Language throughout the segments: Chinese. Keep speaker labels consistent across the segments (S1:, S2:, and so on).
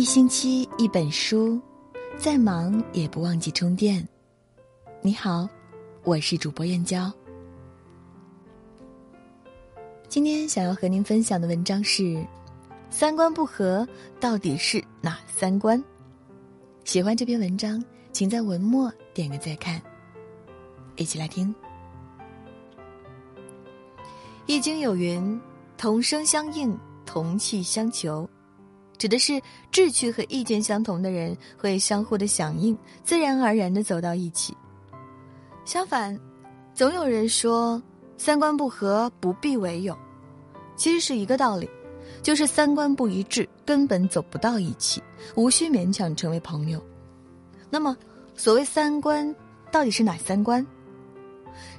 S1: 一星期一本书，再忙也不忘记充电。你好，我是主播燕娇。今天想要和您分享的文章是：三观不合到底是哪三观？喜欢这篇文章，请在文末点个再看。一起来听。易经有云：“同声相应，同气相求。”指的是志趣和意见相同的人会相互的响应，自然而然的走到一起。相反，总有人说三观不合不必为友，其实是一个道理，就是三观不一致根本走不到一起，无需勉强成为朋友。那么，所谓三观到底是哪三观？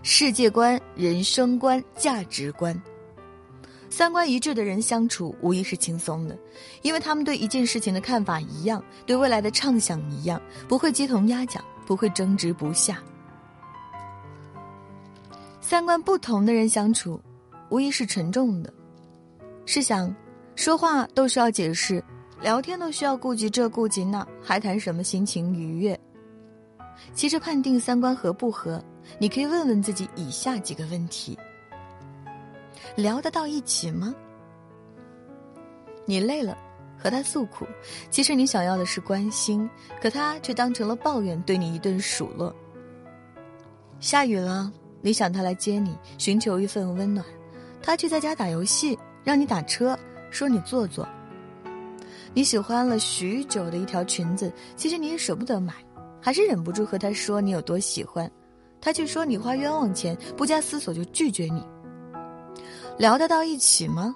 S1: 世界观、人生观、价值观。三观一致的人相处无疑是轻松的，因为他们对一件事情的看法一样，对未来的畅想一样，不会鸡同鸭讲，不会争执不下。三观不同的人相处，无疑是沉重的。试想，说话都需要解释，聊天都需要顾及这顾及那，还谈什么心情愉悦？其实判定三观合不合，你可以问问自己以下几个问题。聊得到一起吗？你累了，和他诉苦，其实你想要的是关心，可他却当成了抱怨，对你一顿数落。下雨了，你想他来接你，寻求一份温暖，他却在家打游戏，让你打车，说你做作。你喜欢了许久的一条裙子，其实你也舍不得买，还是忍不住和他说你有多喜欢，他却说你花冤枉钱，不加思索就拒绝你。聊得到一起吗？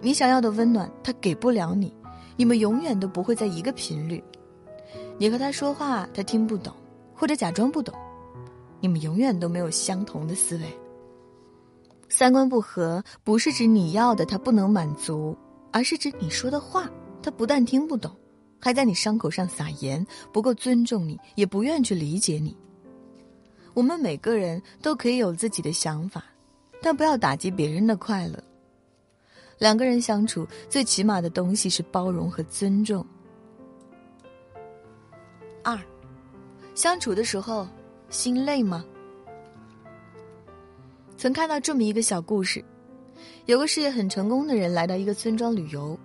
S1: 你想要的温暖，他给不了你，你们永远都不会在一个频率。你和他说话，他听不懂，或者假装不懂，你们永远都没有相同的思维。三观不合，不是指你要的他不能满足，而是指你说的话，他不但听不懂，还在你伤口上撒盐，不够尊重你，也不愿去理解你。我们每个人都可以有自己的想法。但不要打击别人的快乐。两个人相处，最起码的东西是包容和尊重。二，相处的时候心累吗？曾看到这么一个小故事：有个事业很成功的人来到一个村庄旅游，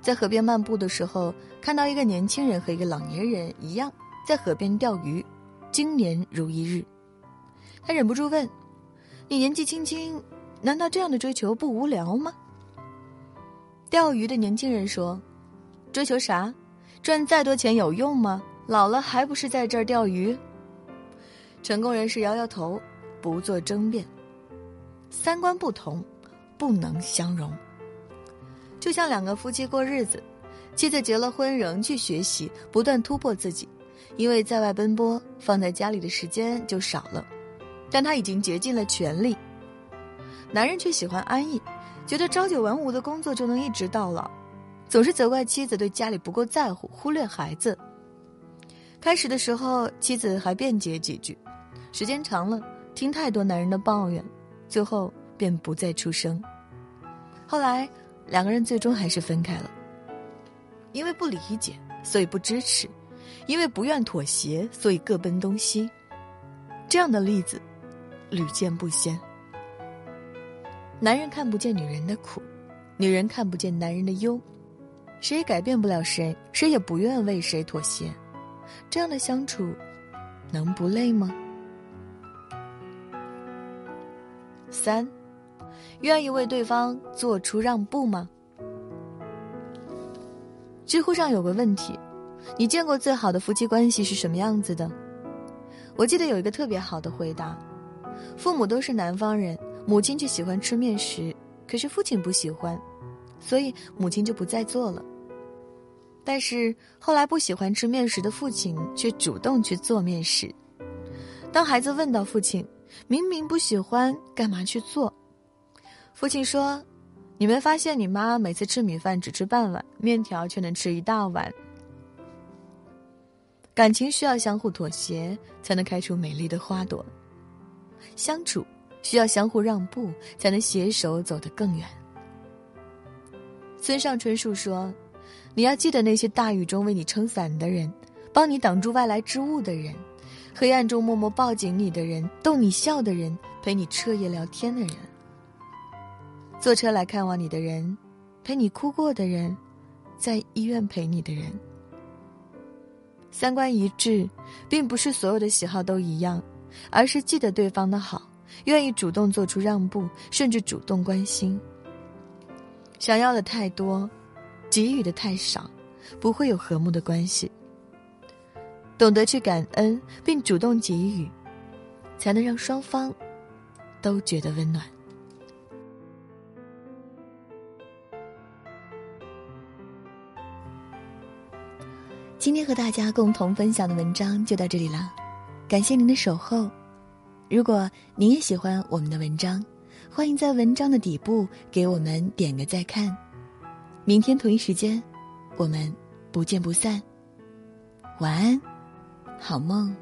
S1: 在河边漫步的时候，看到一个年轻人和一个老年人一样在河边钓鱼，经年如一日。他忍不住问。你年纪轻轻，难道这样的追求不无聊吗？钓鱼的年轻人说：“追求啥？赚再多钱有用吗？老了还不是在这儿钓鱼？”成功人士摇摇头，不做争辩。三观不同，不能相容。就像两个夫妻过日子，妻子结了婚仍去学习，不断突破自己，因为在外奔波，放在家里的时间就少了。但他已经竭尽了全力，男人却喜欢安逸，觉得朝九晚五的工作就能一直到老，总是责怪妻子对家里不够在乎，忽略孩子。开始的时候，妻子还辩解几句，时间长了，听太多男人的抱怨，最后便不再出声。后来，两个人最终还是分开了，因为不理解，所以不支持；因为不愿妥协，所以各奔东西。这样的例子。屡见不鲜。男人看不见女人的苦，女人看不见男人的忧，谁也改变不了谁，谁也不愿为谁妥协。这样的相处，能不累吗？三，愿意为对方做出让步吗？知乎上有个问题：你见过最好的夫妻关系是什么样子的？我记得有一个特别好的回答。父母都是南方人，母亲却喜欢吃面食，可是父亲不喜欢，所以母亲就不再做了。但是后来不喜欢吃面食的父亲却主动去做面食。当孩子问到父亲：“明明不喜欢，干嘛去做？”父亲说：“你没发现你妈每次吃米饭只吃半碗，面条却能吃一大碗？感情需要相互妥协，才能开出美丽的花朵。”相处需要相互让步，才能携手走得更远。村上春树说：“你要记得那些大雨中为你撑伞的人，帮你挡住外来之物的人，黑暗中默默抱紧你的人，逗你笑的人，陪你彻夜聊天的人，坐车来看望你的人，陪你哭过的人，在医院陪你的人。三观一致，并不是所有的喜好都一样，而是记得对方的好，愿意主动做出让步，甚至主动关心。想要的太多，给予的太少，不会有和睦的关系。懂得去感恩，并主动给予，才能让双方都觉得温暖。今天和大家共同分享的文章就到这里了，感谢您的守候。如果您也喜欢我们的文章，欢迎在文章的底部给我们点个再看。明天同一时间，我们不见不散。晚安，好梦。